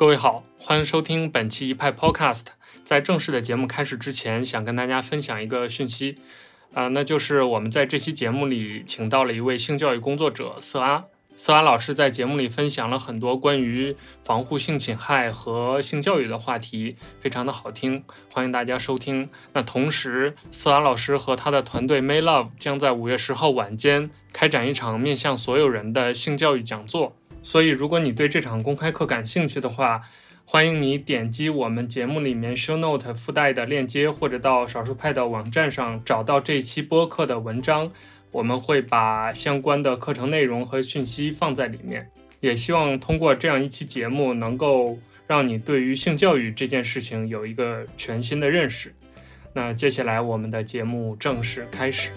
各位好，欢迎收听本期一派 Podcast。在正式的节目开始之前，想跟大家分享一个讯息，啊，那就是我们在这期节目里请到了一位性教育工作者色阿。色阿老师在节目里分享了很多关于防护性侵害和性教育的话题，非常的好听，欢迎大家收听。那同时，色阿老师和他的团队 May Love 将在五月十号晚间开展一场面向所有人的性教育讲座。所以，如果你对这场公开课感兴趣的话，欢迎你点击我们节目里面 Show Note 附带的链接，或者到少数派的网站上找到这一期播客的文章。我们会把相关的课程内容和讯息放在里面，也希望通过这样一期节目，能够让你对于性教育这件事情有一个全新的认识。那接下来，我们的节目正式开始。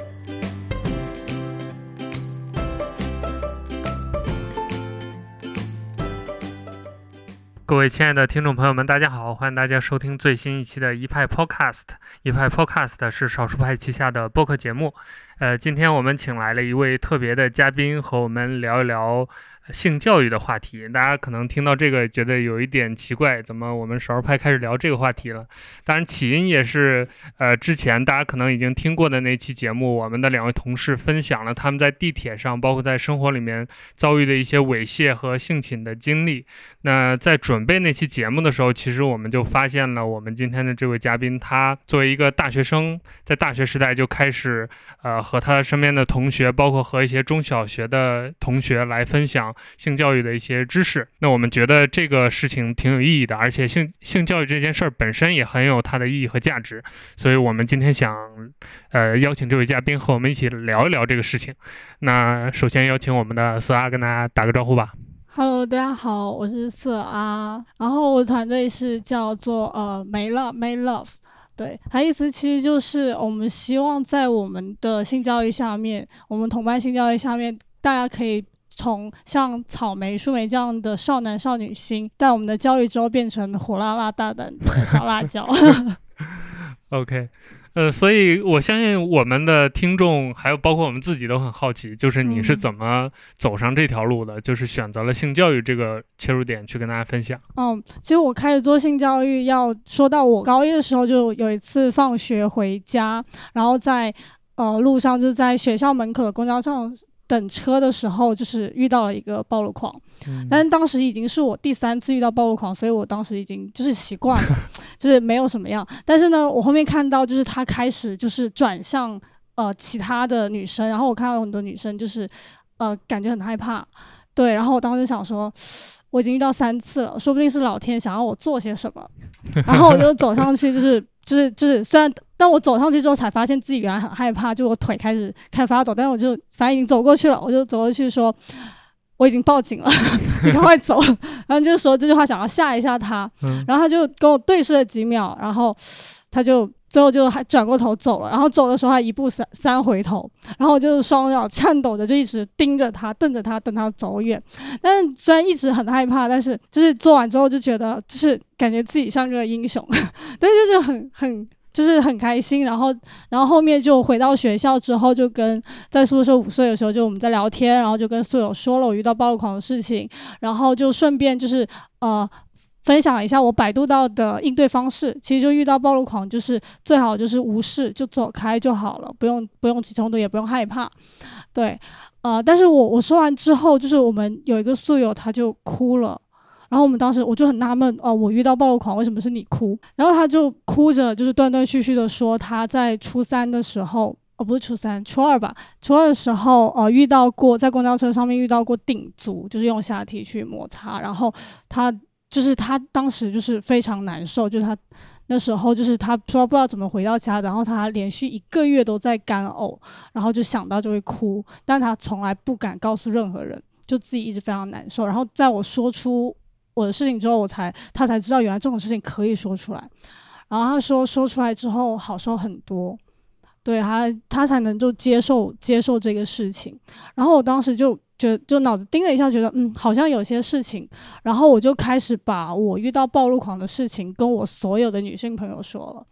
各位亲爱的听众朋友们，大家好！欢迎大家收听最新一期的一派 Podcast。一派 Podcast 是少数派旗下的播客节目。呃，今天我们请来了一位特别的嘉宾，和我们聊一聊。性教育的话题，大家可能听到这个觉得有一点奇怪，怎么我们少儿派开始聊这个话题了？当然，起因也是呃，之前大家可能已经听过的那期节目，我们的两位同事分享了他们在地铁上，包括在生活里面遭遇的一些猥亵和性侵的经历。那在准备那期节目的时候，其实我们就发现了，我们今天的这位嘉宾，他作为一个大学生，在大学时代就开始呃，和他身边的同学，包括和一些中小学的同学来分享。性教育的一些知识，那我们觉得这个事情挺有意义的，而且性性教育这件事儿本身也很有它的意义和价值，所以我们今天想，呃，邀请这位嘉宾和我们一起聊一聊这个事情。那首先邀请我们的色阿跟大家打个招呼吧。Hello，大家好，我是色阿，然后我团队是叫做呃梅乐 May Love，对，它意思其实就是我们希望在我们的性教育下面，我们同伴性教育下面，大家可以。从像草莓、树莓这样的少男少女心，在我们的教育之后变成火辣辣、大胆的小辣椒。OK，呃，所以我相信我们的听众还有包括我们自己都很好奇，就是你是怎么走上这条路的？就是选择了性教育这个切入点去跟大家分享。嗯，其实我开始做性教育，要说到我高一的时候，就有一次放学回家，然后在呃路上，就是在学校门口的公交上。等车的时候，就是遇到了一个暴露狂，但是当时已经是我第三次遇到暴露狂，所以我当时已经就是习惯了，就是没有什么样。但是呢，我后面看到就是他开始就是转向呃其他的女生，然后我看到很多女生就是呃感觉很害怕，对，然后我当时想说，我已经遇到三次了，说不定是老天想要我做些什么，然后我就走上去就是。就是就是，虽然但我走上去之后，才发现自己原来很害怕，就我腿开始开始发抖，但是我就反正已经走过去了，我就走过去说我已经报警了，你赶快走。然后就说这句话想要吓一吓他，然后他就跟我对视了几秒，然后他就。最后就还转过头走了，然后走的时候还一步三三回头，然后就是双脚颤抖着，就一直盯着他，瞪着他，等他走远。但虽然一直很害怕，但是就是做完之后就觉得，就是感觉自己像个英雄，对，就是很很就是很开心。然后然后后面就回到学校之后，就跟在宿舍午睡的时候，就我们在聊天，然后就跟宿友说了我遇到暴露狂的事情，然后就顺便就是呃。分享一下我百度到的应对方式，其实就遇到暴露狂，就是最好就是无视，就走开就好了，不用不用起冲突，也不用害怕。对，呃，但是我我说完之后，就是我们有一个宿友他就哭了，然后我们当时我就很纳闷，哦，我遇到暴露狂，为什么是你哭？然后他就哭着，就是断断续续的说他在初三的时候，哦，不是初三，初二吧，初二的时候，呃，遇到过在公交车上面遇到过顶足，就是用下体去摩擦，然后他。就是他当时就是非常难受，就是他那时候就是他说不知道怎么回到家，然后他连续一个月都在干呕，然后就想到就会哭，但他从来不敢告诉任何人，就自己一直非常难受。然后在我说出我的事情之后，我才他才知道原来这种事情可以说出来。然后他说说出来之后好受很多，对他他才能就接受接受这个事情。然后我当时就。就就脑子叮了一下，觉得嗯，好像有些事情，然后我就开始把我遇到暴露狂的事情跟我所有的女性朋友说了，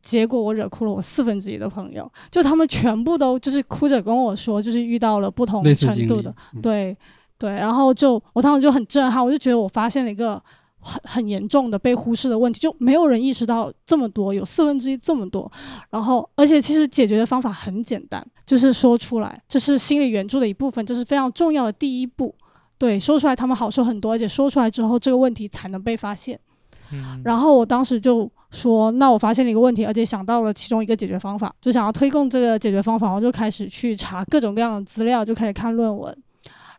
结果我惹哭了我四分之一的朋友，就他们全部都就是哭着跟我说，就是遇到了不同程度的，对对，然后就我当时就很震撼，我就觉得我发现了一个很很严重的被忽视的问题，就没有人意识到这么多，有四分之一这么多。然后，而且其实解决的方法很简单，就是说出来，这是心理援助的一部分，这是非常重要的第一步。对，说出来他们好受很多，而且说出来之后，这个问题才能被发现。嗯，然后我当时就说，那我发现了一个问题，而且想到了其中一个解决方法，就想要推动这个解决方法，我就开始去查各种各样的资料，就开始看论文。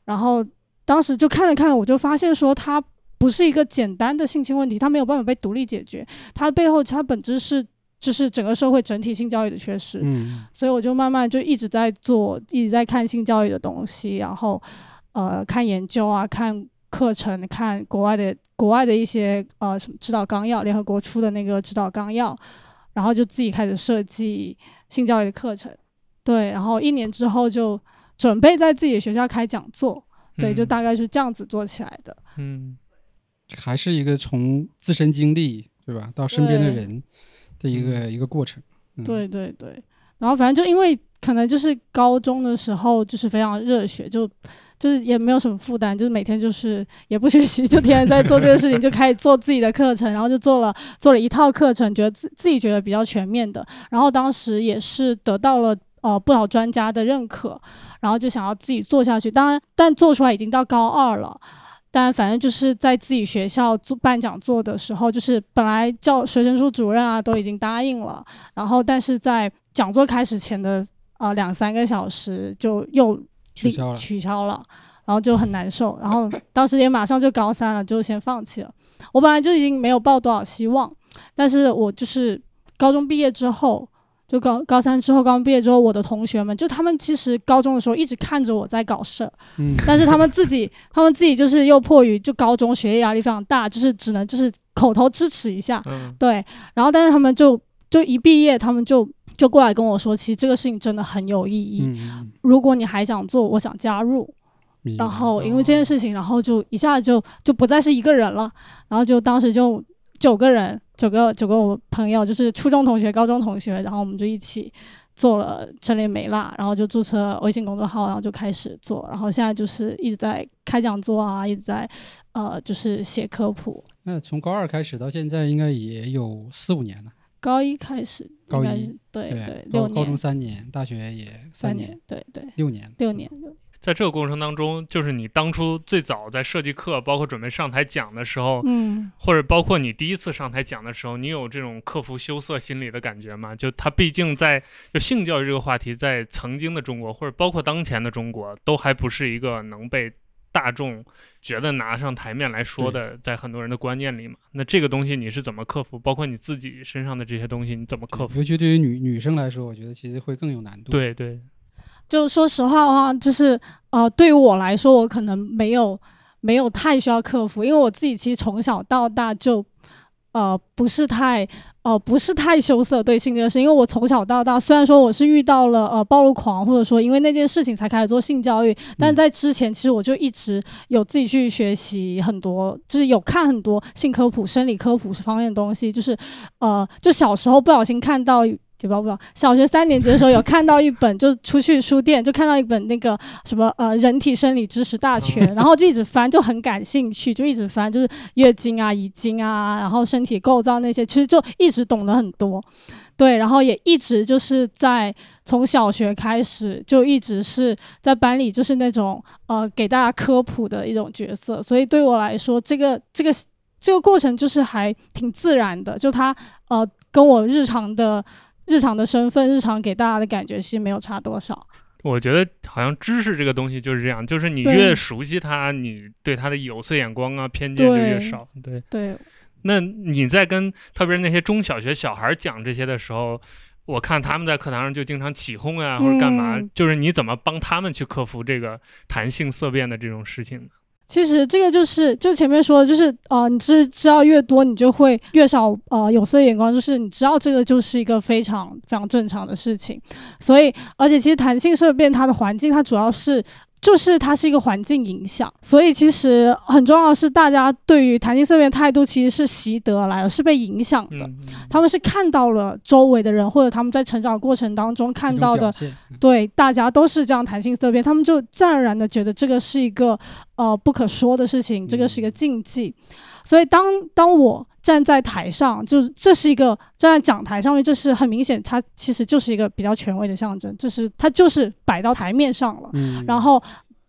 然后当时就看了看，我就发现说，它不是一个简单的性侵问题，它没有办法被独立解决，它背后它本质是就是整个社会整体性教育的缺失。嗯所以我就慢慢就一直在做，一直在看性教育的东西，然后呃看研究啊，看课程，看国外的国外的一些呃什么指导纲要，联合国出的那个指导纲要，然后就自己开始设计性教育的课程，对，然后一年之后就准备在自己的学校开讲座，对，就嗯大概是这样子做起来的。嗯还是一个从自身经历对吧到身边的人的一个一个过程。嗯、对对对，然后反正就因为可能就是高中的时候就是非常热血，就就是也没有什么负担，就是每天就是也不学习，就天天在做这个事情，就开始做自己的课程，然后就做了做了一套课程，觉得自自己觉得比较全面的，然后当时也是得到了呃不少专家的认可，然后就想要自己做下去，当然但做出来已经到高二了。但反正就是在自己学校做办讲座的时候，就是本来教学生处主任啊都已经答应了，然后但是在讲座开始前的呃两三个小时就又取消了。取消了，然后就很难受，然后当时也马上就高三了，就先放弃了。我本来就已经没有抱多少希望，但是我就是高中毕业之后，就高高三之后，刚毕业之后，我的同学们就他们其实高中的时候一直看着我在搞事儿，嗯，但是他们自己，他们自己就是又迫于就高中学业压力非常大，就是只能就是口头支持一下，嗯对，然后但是他们就就一毕业，他们就就过来跟我说，其实这个事情真的很有意义，如果你还想做，我想加入。然后因为这件事情，然后就一下就就不再是一个人了，然后就当时就九个人，九个九个我朋友，就是初中同学、高中同学，然后我们就一起做了陈列美辣，然后就注册微信公众号，然后就开始做，然后现在就是一直在开讲座啊，一直在呃就是写科普。那从高二开始到现在，应该也有四五年了。高一开始高一对对高六年高中三年，大学也三年，对对六年。六年六年在这个过程当中，就是你当初最早在设计课，包括准备上台讲的时候，嗯或者包括你第一次上台讲的时候，你有这种克服羞涩心理的感觉吗？就它毕竟在就性教育这个话题，在曾经的中国，或者包括当前的中国，都还不是一个能被大众觉得拿上台面来说的，在很多人的观念里嘛。那这个东西你是怎么克服？包括你自己身上的这些东西，你怎么克服？尤其对于女女生来说，我觉得其实会更有难度。，对对，就说实话的话，就是呃，对于我来说，我可能没有没有太需要克服，因为我自己其实从小到大就呃不是太呃不是太羞涩对性这个事，因为我从小到大虽然说我是遇到了呃暴露狂，或者说因为那件事情才开始做性教育，但在之前其实我就一直有自己去学习很多，就是有看很多性科普、生理科普方面的东西，就是呃就小时候不小心看到。也不知道不知道，小学三年级的时候有看到一本，就是出去书店就看到一本那个什么呃人体生理知识大全，然后就一直翻，就很感兴趣，就一直翻，就是月经啊、遗精啊，然后身体构造那些，其实就一直懂得很多。对，然后也一直就是在从小学开始就一直是在班里就是那种呃给大家科普的一种角色，所以对我来说，这个这个这个过程就是还挺自然的，就它呃跟我日常的日常的身份、日常给大家的感觉其实没有差多少。我觉得好像知识这个东西就是这样，就是你越熟悉它，你对它的有色眼光啊、偏见就越对少。对，对，那你在跟特别是那些中小学小孩讲这些的时候，我看他们在课堂上就经常起哄啊，或者干嘛，嗯就是你怎么帮他们去克服这个弹性色变的这种事情呢？其实这个就是就前面说的，就是呃，你知知道越多，你就会越少呃有色眼光，就是你知道这个就是一个非常非常正常的事情。所以，而且其实弹性色变它的环境，它主要是就是它是一个环境影响，所以其实很重要的是，大家对于弹性色变态度其实是习得而来的，是被影响的。嗯，他们是看到了周围的人，或者他们在成长过程当中看到的，对大家都是这样弹性色变，他们就自然而然的觉得这个是一个呃不可说的事情，这个是一个禁忌。所以当当我站在台上，就这是一个站在讲台上面，这是很明显，它其实就是一个比较权威的象征，这是它就是摆到台面上了。嗯，然后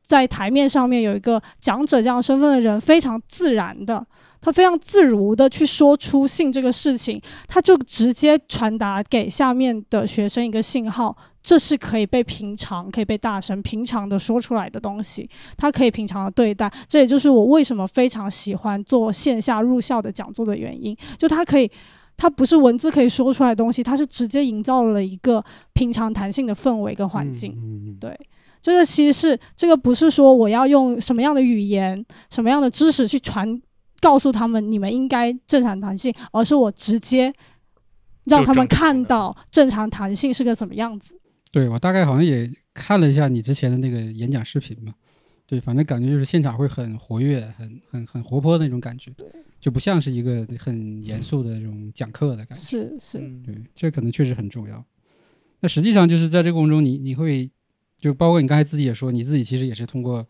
在台面上面有一个讲者这样身份的人，非常自然的，他非常自如的去说出性这个事情，他就直接传达给下面的学生一个信号，这是可以被平常、可以被大声、平常的说出来的东西，他可以平常的对待。这也就是我为什么非常喜欢做线下入校的讲座的原因，就他可以。他不是文字可以说出来的东西，他是直接营造了一个平常弹性的氛围跟环境。嗯嗯嗯对，这个其实是这个不是说我要用什么样的语言、什么样的知识去传告诉他们你们应该正常弹性，而是我直接让他们看到正常弹性是个怎么样子。对我大概好像也看了一下你之前的那个演讲视频嘛，对，反正感觉就是现场会很活跃、很很很活泼的那种感觉，就不像是一个很严肃的那种讲课的感觉。是是，嗯对，这可能确实很重要。那实际上就是在这个过程中你，你会就包括你刚才自己也说，你自己其实也是通过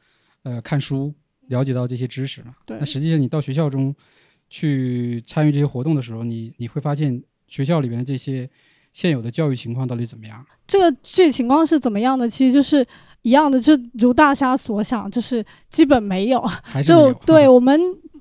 呃看书了解到这些知识嘛。对那实际上你到学校中去参与这些活动的时候，你你会发现学校里面的这些现有的教育情况到底怎么样？这个具体情况是怎么样的？其实就是一样的，就如大家所想，就是基本没有。就还是没有对 我们，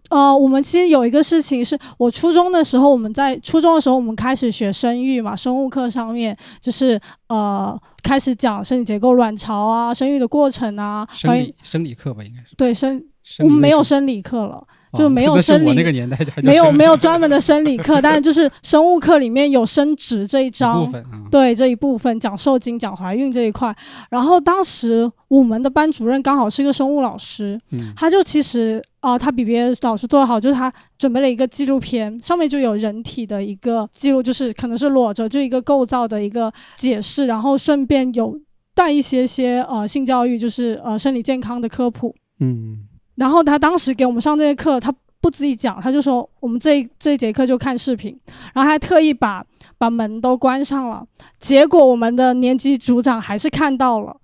呃，我们其实有一个事情是，我初中的时候，我们在初中的时候，我们开始学生育嘛，生物课上面就是呃，开始讲生理结构、卵巢啊，生育的过程啊，生理生理课吧，应该是。对生，我们没有生理课了。就哦没 有生理我那个年代没有没有专门的生理课，但是就是生物课里面有生殖这一 一章部，分啊。对这一部分讲受精、讲怀孕这一块。然后当时我们的班主任刚好是一个生物老师，嗯他就其实啊、呃他比别的老师做得好，就是他准备了一个纪录片，上面就有人体的一个记录，就是可能是裸着，就一个构造的一个解释，然后顺便有带一些些呃性教育，就是呃生理健康的科普。嗯然后他当时给我们上这些课，他不自己讲，他就说我们这这一节课就看视频，然后还特意把把门都关上了。结果我们的年级组长还是看到了，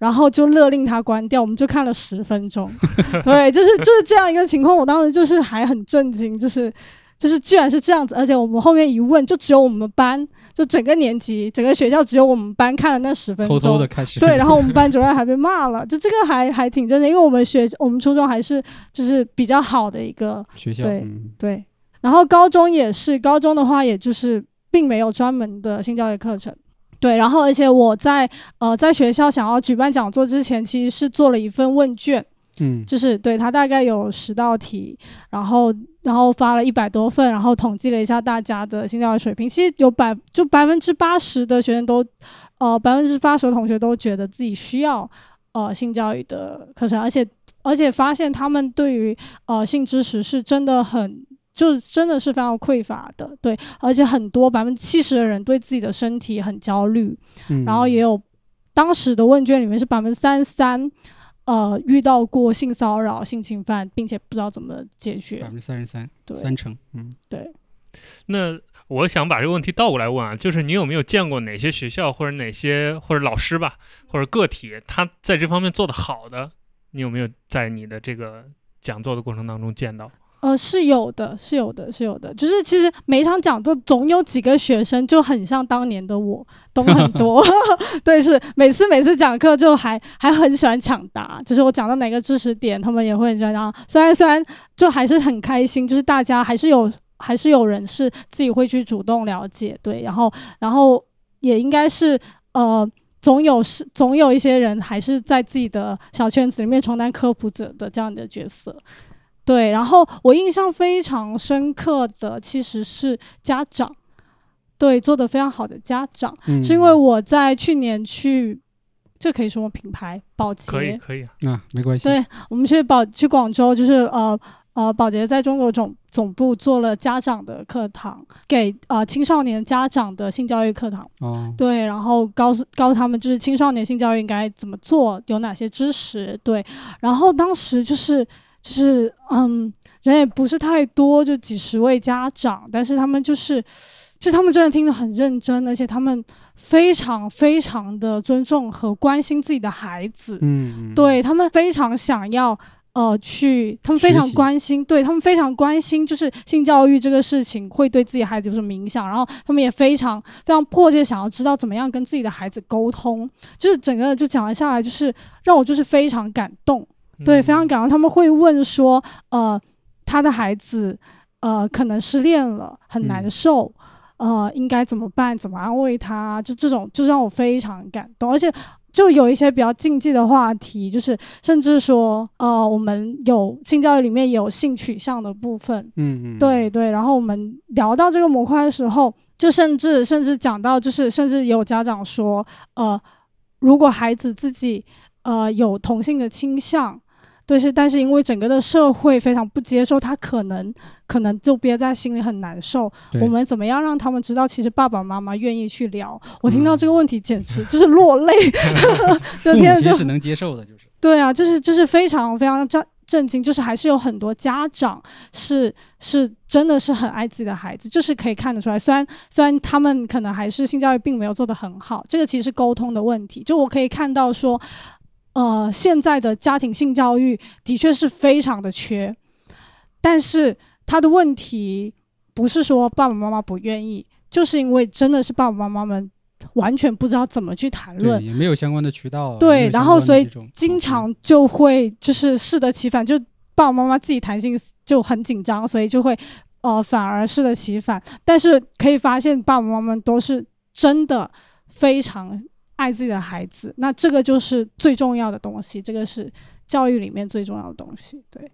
然后就勒令他关掉，我们就看了十分钟。对，就是就是这样一个情况，我当时就是还很震惊，就是就是居然是这样子，而且我们后面一问，就只有我们班，就整个年级整个学校只有我们班看了那十分钟，偷偷的开始。对，然后我们班主任还被骂了，就这个还还挺真的，因为我们学我们初中还是就是比较好的一个学校对嗯对，然后高中也是，高中的话也就是并没有专门的性教育课程。对，然后而且我在呃在学校想要举办讲座之前，其实是做了一份问卷，嗯。就是对他大概有十道题，然后然后发了一百多份，然后统计了一下大家的性教育水平，其实有百就百分之八十的学生都，呃百分之八十的同学都觉得自己需要呃性教育的课程，而且而且发现他们对于呃性知识是真的很。就真的是非常匮乏的，对，而且很多百分之七十的人对自己的身体很焦虑，嗯，然后也有当时的问卷里面是百分之三十三，呃，遇到过性骚扰、性侵犯，并且不知道怎么解决。百决分。之三十三，对。三成，嗯。对，那我想把这个问题倒过来问啊，就是你有没有见过哪些学校或者哪些或者老师吧，或者个体，他在这方面做得好的，你有没有在你的这个讲座的过程当中见到？呃，是有的，是有的，是有的。就是其实每一场讲座总有几个学生就很像当年的我，懂很多。对，是每次每次讲课就还还很喜欢抢答，就是我讲到哪个知识点，他们也会很喜欢讲。虽然虽然就还是很开心，就是大家还是有还是有人是自己会去主动了解，对，然后然后也应该是呃。总有是总有一些人还是在自己的小圈子里面充当科普者的这样的角色，对，然后我印象非常深刻的其实是家长，对，做的非常好的家长，嗯，是因为我在去年去，这可以说我品牌保洁，可以，可以啊。啊没关系，对我们去保去广州，就是呃呃，保洁在中国总总部做了家长的课堂，给呃青少年家长的性教育课堂。哦，对，然后告诉告诉他们，就是青少年性教育应该怎么做，有哪些知识。对，然后当时就是就是嗯，人也不是太多，就几十位家长，但是他们就是，就他们真的听得很认真，而且他们非常非常的尊重和关心自己的孩子。嗯，嗯，对他们非常想要呃去，他们非常关心，对他们非常关心，就是性教育这个事情会对自己孩子有什么影响，然后他们也非常非常迫切想要知道怎么样跟自己的孩子沟通，就是整个就讲完下来，就是让我就是非常感动，对，非常嗯感动。他们会问说，呃，他的孩子呃可能失恋了，很难嗯受。呃，应该怎么办？怎么安慰他？就这种，就让我非常感动，而且就有一些比较禁忌的话题，就是甚至说，呃，我们有性教育里面有性取向的部分，嗯嗯，对对，然后我们聊到这个模块的时候，就甚至甚至讲到，就是甚至有家长说，呃，如果孩子自己呃有同性的倾向，对是，但是因为整个的社会非常不接受，他可能可能就憋在心里很难受。我们怎么样让他们知道，其实爸爸妈妈愿意去聊？我听到嗯这个问题，简直 就是落泪，就父母其实能接受的，就是对啊，就是就是非常非常震震惊，就是还是有很多家长是是真的是很爱自己的孩子，就是可以看得出来。虽然虽然他们可能还是性教育并没有做得很好，这个其实是沟通的问题。就我可以看到说，呃，现在的家庭性教育的确是非常的缺，但是他的问题不是说爸爸妈妈不愿意，就是因为真的是爸爸妈妈们完全不知道怎么去谈论，。也没有相关的渠道，对然后所以经常就会就是适得其反，就爸爸妈妈自己谈性就很紧张，所以就会呃反而适得其反。但是可以发现，爸爸妈妈们都是真的非常爱自己的孩子，那这个就是最重要的东西，这个是教育里面最重要的东西。对，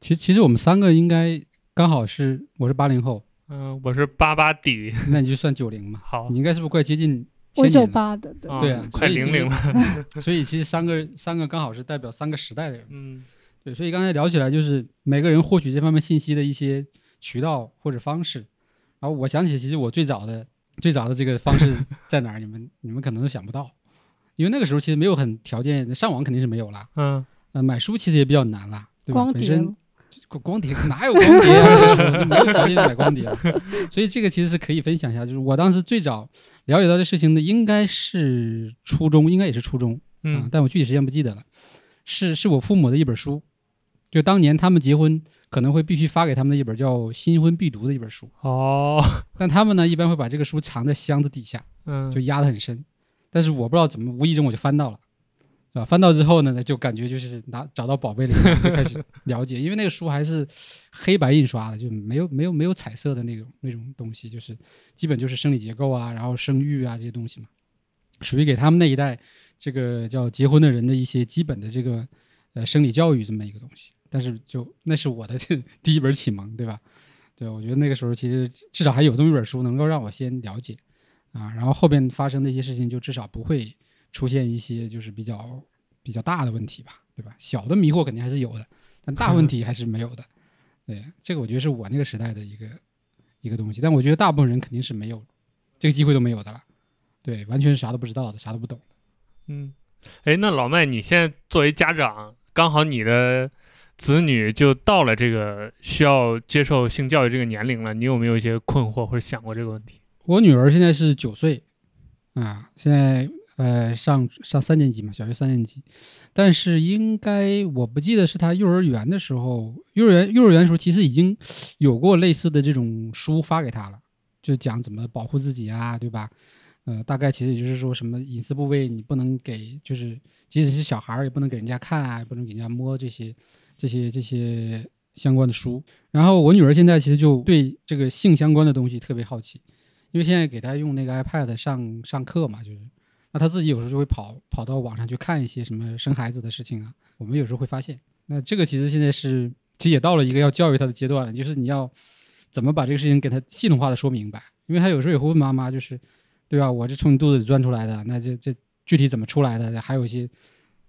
其其实我们三个应该刚好是，我是八零后，嗯，我是八八底，那你就算九零嘛，好你应该是不是快接近我九？八的，对。啊对啊快零零了，所以其实三个三个刚好是代表三个时代的人。嗯对，所以刚才聊起来，就是每个人获取这方面信息的一些渠道或者方式。然后我想起，其实我最早的最早的这个方式在哪儿？你们你们可能都想不到，因为那个时候其实没有很条件，上网肯定是没有了。嗯呃，买书其实也比较难了，对吧？光碟本身光光碟哪有光碟啊？那个时候就没有条件买光碟了，所以这个其实是可以分享一下。就是我当时最早了解到这事情的，应该是初中，应该也是初中。啊嗯，但我具体时间不记得了。是是我父母的一本书，就当年他们结婚可能会必须发给他们的一本叫《新婚必读》的一本书，哦，但他们呢一般会把这个书藏在箱子底下，嗯，就压得很深。但是我不知道怎么，无意中我就翻到了，是吧？翻到之后呢，就感觉就是拿找到宝贝了，就开始 了解，因为那个书还是黑白印刷的，就没有没有没有彩色的那种那种东西，就是基本就是生理结构啊，然后生育啊这些东西嘛，属于给他们那一代这个叫结婚的人的一些基本的这个呃生理教育这么一个东西。但是就那是我的 第一本启蒙，对吧？对，我觉得那个时候其实至少还有这么一本书能够让我先了解啊，然后后边发生的一些事情就至少不会出现一些就是比较比较大的问题吧，对吧？小的迷惑肯定还是有的，但大问题还是没有的。对，这个我觉得是我那个时代的一个一个东西，但我觉得大部分人肯定是没有这个机会都没有的了。对，完全是啥都不知道的，啥都不懂。嗯，哎，那老麦，你现在作为家长，刚好你的子女就到了这个需要接受性教育这个年龄了，你有没有一些困惑或者想过这个问题？我女儿现在是九岁，啊，现在呃上上三年级嘛，小学三年级，但是应该我不记得是她幼儿园的时候，幼儿园幼儿园的时候其实已经有过类似的这种书发给她了，就讲怎么保护自己啊，对吧？呃，大概其实也就是说什么隐私部位你不能给，就是即使是小孩儿也不能给人家看啊，也不能给人家摸这些这些这些相关的书。然后我女儿现在其实就对这个性相关的东西特别好奇，因为现在给她用那个 iPad 上上课嘛，就是那她自己有时候就会跑跑到网上去看一些什么生孩子的事情啊，我们有时候会发现，那这个其实现在是其实也到了一个要教育她的阶段了，就是你要怎么把这个事情给她系统化的说明白，因为她有时候也会问妈妈，就是对吧？我这从你肚子里钻出来的，那这这具体怎么出来的？还有一些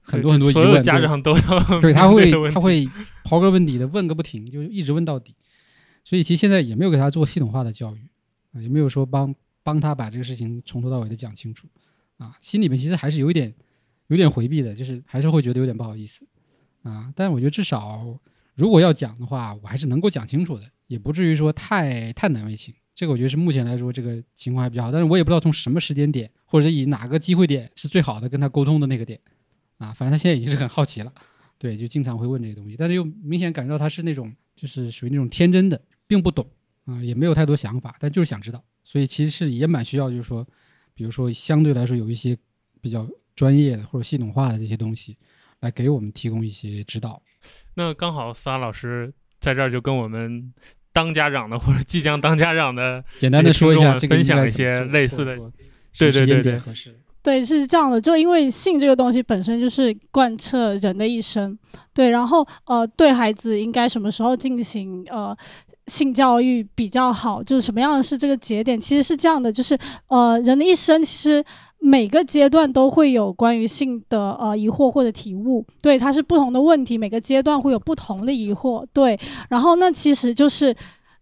很多很多疑问，对有家长都要对他会他会刨根问底的问个不停，就一直问到底。所以其实现在也没有给他做系统化的教育啊，也没有说帮帮他把这个事情从头到尾的讲清楚啊，心里面其实还是有一点有点回避的，就是还是会觉得有点不好意思啊。但我觉得至少如果要讲的话，我还是能够讲清楚的，也不至于说太太难为情。这个我觉得是目前来说这个情况还比较好，但是我也不知道从什么时间点或者以哪个机会点是最好的跟他沟通的那个点啊。反正他现在已经是很好奇了。对，就经常会问这些东西，但是又明显感觉到他是那种就是属于那种天真的，并不懂啊、也没有太多想法，但就是想知道，所以其实是也蛮需要，就是说，比如说相对来说有一些比较专业的或者系统化的这些东西，来给我们提供一些指导。那刚好萨老师在这儿就跟我们当家长的或者即将当家长的，简单的说一下分享一些类似的对对对对合适。对，是这样的，就因为性这个东西本身就是贯彻人的一生，对，然后呃，对孩子应该什么时候进行呃性教育比较好，就是什么样的是这个节点，其实是这样的，就是呃，人的一生其实。每个阶段都会有关于性的呃疑惑或者体悟，对，它是不同的问题，每个阶段会有不同的疑惑，对，然后那其实就是，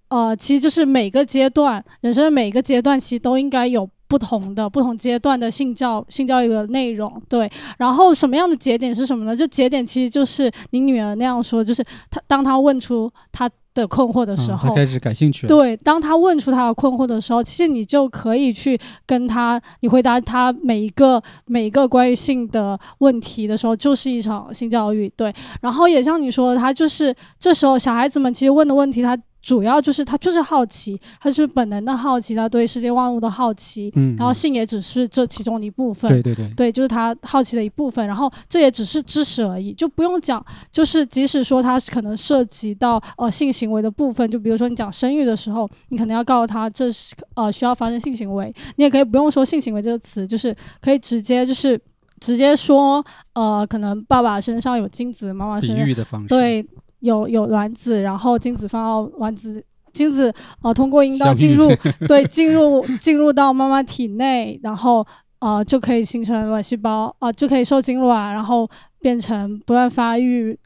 呃，其实就是每个阶段，人生的每个阶段其实都应该有不同的不同阶段的性教性教育的内容，对。然后什么样的节点是什么呢？就节点其实就是你女儿那样说，就是她当她问出她的困惑的时候，啊他开始感兴趣。对，当他问出他的困惑的时候，其实你就可以去跟他，你回答他每一个每一个关于性的问题的时候，就是一场性教育。对，然后也像你说的，他就是这时候小孩子们其实问的问题，他主要就是他就是好奇，他是本能的好奇，他对世界万物的好奇，嗯，然后嗯性也只是这其中的一部分。对对对，对，就是他好奇的一部分，然后这也只是知识而已，就不用讲。就是即使说他可能涉及到呃性行为的部分，就比如说你讲生育的时候，你可能要告诉他这是呃需要发生性行为，你也可以不用说性行为这个词，就是可以直接就是直接说呃可能爸爸身上有精子，妈妈比身。对有有卵子，然后精子放到卵子。精子呃通过阴道进入对进入进入到妈妈体内，然后呃就可以形成卵细胞啊、就可以受精卵，然后变成不断发育，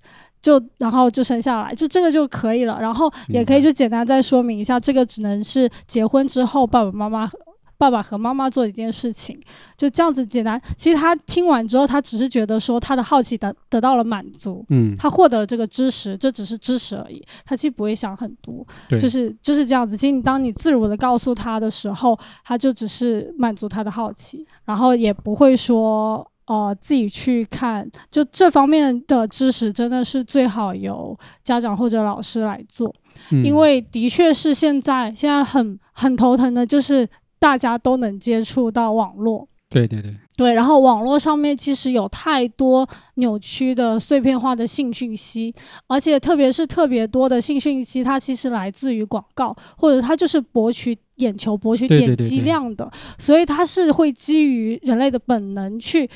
就然后就生下来，就这个就可以了。然后也可以就简单再说明一下，这个只能是结婚之后爸爸妈妈和。爸爸和妈妈做一件事情，就这样子简单。其实他听完之后，他只是觉得说他的好奇得得到了满足，嗯，他获得了这个知识，这只是知识而已。他其实不会想很多，对，就是就是这样子。其实你当你自如的告诉他的时候，他就只是满足他的好奇，然后也不会说呃自己去看。就这方面的知识，真的是最好由家长或者老师来做，嗯因为的确是现在现在很很头疼的，就是大家都能接触到网络。对对对，对，然后网络上面其实有太多扭曲的碎片化的性讯息，而且特别是特别多的性讯息，它其实来自于广告，或者它就是博取眼球、博取点击对对对对量的，所以它是会基于人类的本能去。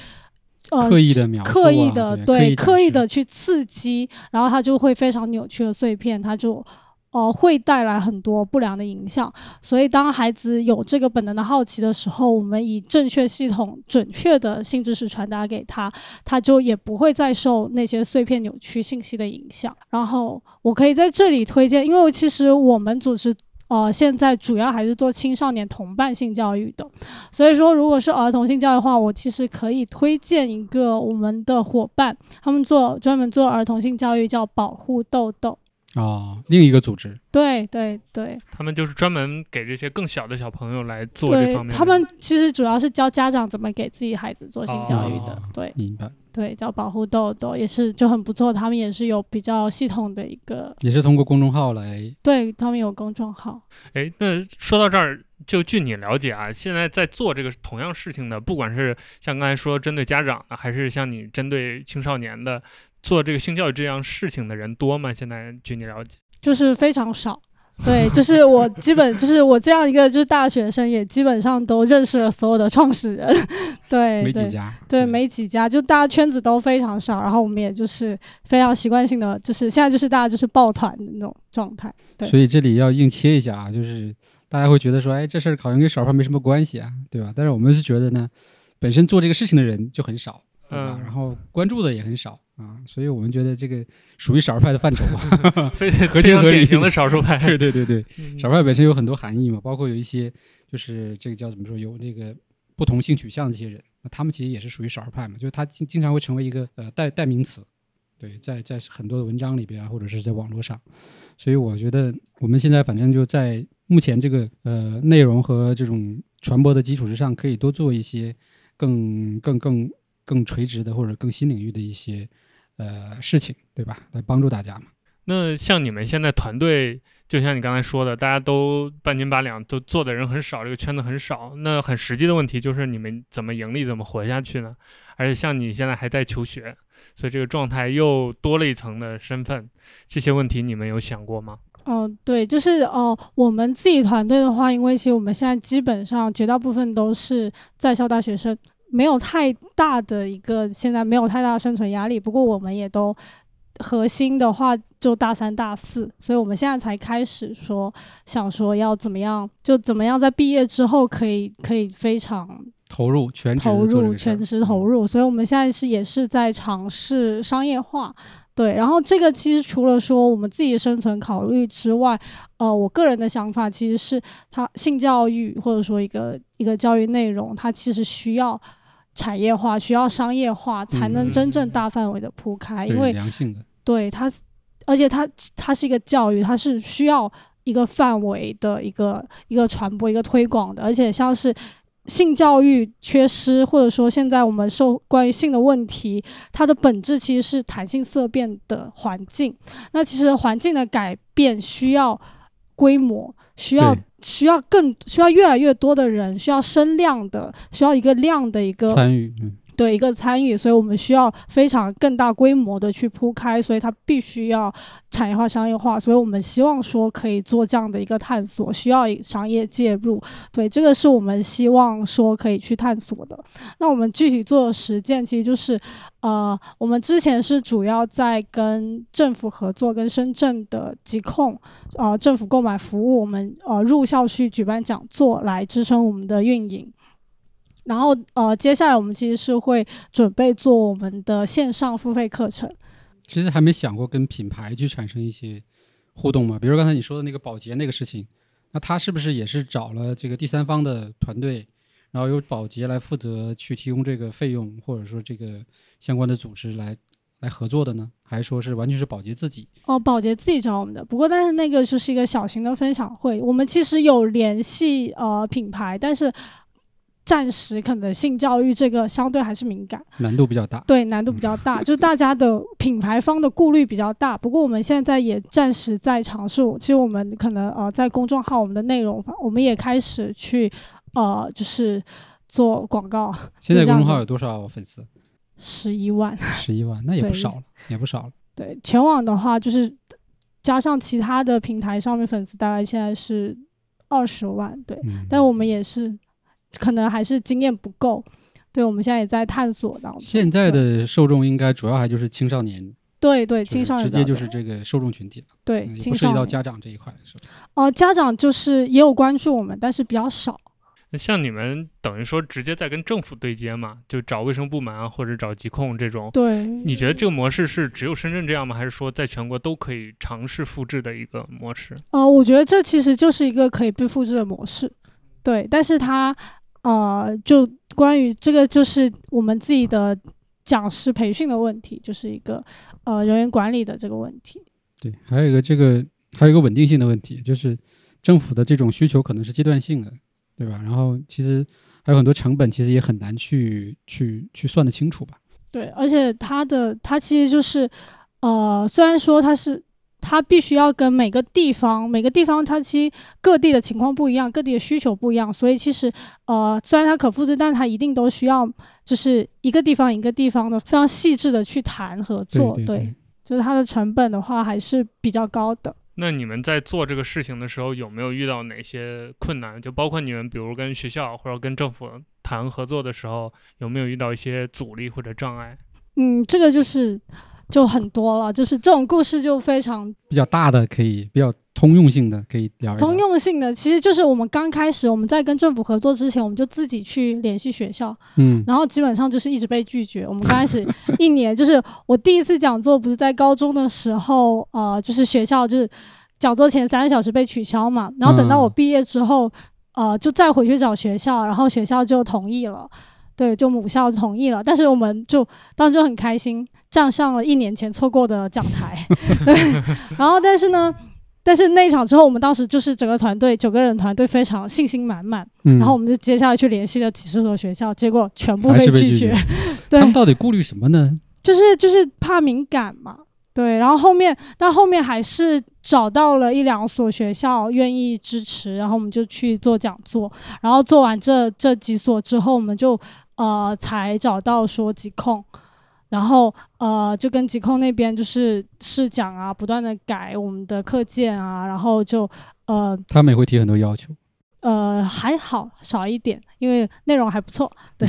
呃，刻意的描啊，刻意的对，刻意的去刺激，然后它就会非常扭曲的碎片，它就呃会带来很多不良的影响。所以当孩子有这个本能的好奇的时候，我们以正确系统、准确的性知识传达给他，他就也不会再受那些碎片扭曲信息的影响。然后我可以在这里推荐，因为其实我们组织。呃，现在主要还是做青少年同伴性教育的，所以说，如果是儿童性教育的话，我其实可以推荐一个我们的伙伴，他们做专门做儿童性教育，叫保护豆豆。哦，另一个组织，对对对他们就是专门给这些更小的小朋友来做这方面，他们其实主要是教家长怎么给自己孩子做性教育的。哦对明白，对，叫保护豆豆也是就很不错，他们也是有比较系统的一个，也是通过公众号来，对他们有公众号。哎，那说到这儿，就据你了解啊，现在在做这个同样事情的，不管是像刚才说针对家长的，还是像你针对青少年的，做这个性教育这样事情的人多吗？现在据你了解？就是非常少。对，就是我基本就是我这样一个就是大学生，也基本上都认识了所有的创始人。对，没几家，对，嗯没几家，就大家圈子都非常少，然后我们也就是非常习惯性的，就是现在就是大家就是抱团的那种状态。对所以这里要硬切一下啊，就是大家会觉得说，哎，这事儿好像跟少儿派没什么关系啊，对吧？但是我们是觉得呢，本身做这个事情的人就很少，对吧？嗯然后关注的也很少啊，所以我们觉得这个属于少数派的范畴吧。非合非情合理常典型的少数派。对对对对，嗯 少数派本身有很多含义嘛，包括有一些就是这个叫怎么说，有这个不同性取向的这些人，那他们其实也是属于少数派嘛，就是他经经常会成为一个呃代代名词，对，在在很多的文章里边啊，或者是在网络上，所以我觉得我们现在反正就在目前这个呃内容和这种传播的基础之上，可以多做一些更更更更垂直的或者更新领域的一些呃事情，对吧？来帮助大家嘛。那像你们现在团队，就像你刚才说的，大家都半斤八两，都做的人很少，这个圈子很少。那很实际的问题就是你们怎么盈利，怎么活下去呢？而且像你现在还在求学，所以这个状态又多了一层的身份，这些问题你们有想过吗？嗯、对，就是哦、我们自己团队的话，因为其实我们现在基本上绝大部分都是在校大学生，没有太大的一个现在没有太大的生存压力。不过我们也都核心的话就大三大四，所以我们现在才开始说想说要怎么样，就怎么样在毕业之后可以可以非常投入全职投入全职投入，所以我们现在是也是在尝试商业化。对，然后这个其实除了说我们自己的生存考虑之外，呃，我个人的想法其实是，它性教育或者说一个一个教育内容，它其实需要产业化，需要商业化，才能真正嗯大范围的铺开，因为良性的，对它，而且它它是一个教育，它是需要一个范围的一个一个传播、一个推广的，而且像是性教育缺失，或者说现在我们受关于性的问题，它的本质其实是弹性色变的环境。那其实环境的改变需要规模，需要对需要更需要越来越多的人，需要声量的，需要一个量的一个参与，对一个参与，所以我们需要非常更大规模的去铺开，所以它必须要产业化、商业化，所以我们希望说可以做这样的一个探索，需要商业介入，对，这个是我们希望说可以去探索的。那我们具体做的实践，其实就是，呃，我们之前是主要在跟政府合作，跟深圳的疾控，呃，政府购买服务，我们呃入校去举办讲座来支撑我们的运营。然后呃，接下来我们其实是会准备做我们的线上付费课程。其实还没想过跟品牌去产生一些互动嘛。比如刚才你说的那个保洁那个事情，那他是不是也是找了这个第三方的团队，然后由保洁来负责去提供这个费用，或者说这个相关的组织来来合作的呢？还是说是完全是保洁自己？哦，保洁自己找我们的，不过但是那个就是一个小型的分享会，我们其实有联系呃品牌，但是暂时可能性教育这个相对还是敏感，难度比较大。对难度比较大，就是大家的品牌方的顾虑比较大。不过我们现在也暂时在尝试，其实我们可能呃在公众号我们的内容，我们也开始去呃就是做广告，现在公众号有多少粉丝？十一万。十一万，那也不少了，也不少了。对，全网的话就是加上其他的平台上面粉丝，大概现在是二十万。对，嗯，但我们也是可能还是经验不够。对，我们现在也在探索当中。现在的受众应该主要还就是青少年，对对青少年直接就是这个受众群体了，对不涉及青少年到家长这一块，是吧？哦、家长就是也有关注我们，但是比较少。那像你们等于说直接在跟政府对接嘛，就找卫生部门啊，或者找疾控这种。对，你觉得这个模式是只有深圳这样吗？还是说在全国都可以尝试复制的一个模式？呃，我觉得这其实就是一个可以被复制的模式，对，但是它呃，就关于这个就是我们自己的讲师培训的问题，就是一个呃人员管理的这个问题。对，还有一个这个还有一个稳定性的问题，就是政府的这种需求可能是阶段性的，对吧？然后其实还有很多成本，其实也很难去去去算得清楚吧。对，而且它的它其实就是呃，虽然说它是。它必须要跟每个地方，每个地方它其实各地的情况不一样，各地的需求不一样，所以其实呃，虽然它可复制，但它一定都需要就是一个地方一个地方的非常细致的去谈合作，对对就是它的成本的话还是比较高的。那你们在做这个事情的时候，有没有遇到哪些困难？就包括你们，比如跟学校或者跟政府谈合作的时候，有没有遇到一些阻力或者障碍？嗯，这个就是就很多了，就是这种故事就非常比较大的可以比较通用性的可以聊一聊。通用性的，其实就是我们刚开始我们在跟政府合作之前，我们就自己去联系学校，嗯然后基本上就是一直被拒绝。我们刚开始 一年，就是我第一次讲座不是在高中的时候，呃，就是学校就是讲座前三个小时被取消嘛，然后等到我嗯毕业之后，呃，就再回去找学校，然后学校就同意了。对，就母校同意了，但是我们就当时就很开心，站上了一年前错过的讲台。对，然后但是呢，但是那一场之后，我们当时就是整个团队九个人团队非常信心满满，嗯，然后我们就接下来去联系了几十所学校，结果全部被拒绝拒绝。对他，们到底顾虑什么呢？就是就是怕敏感嘛。对，然后后面，但后面还是找到了一两所学校愿意支持，然后我们就去做讲座，然后做完这这几所之后，我们就呃才找到说疾控，然后呃就跟疾控那边就是试讲啊，不断的改我们的课件啊，然后就呃他们也会提很多要求。呃还好少一点，因为内容还不错，对。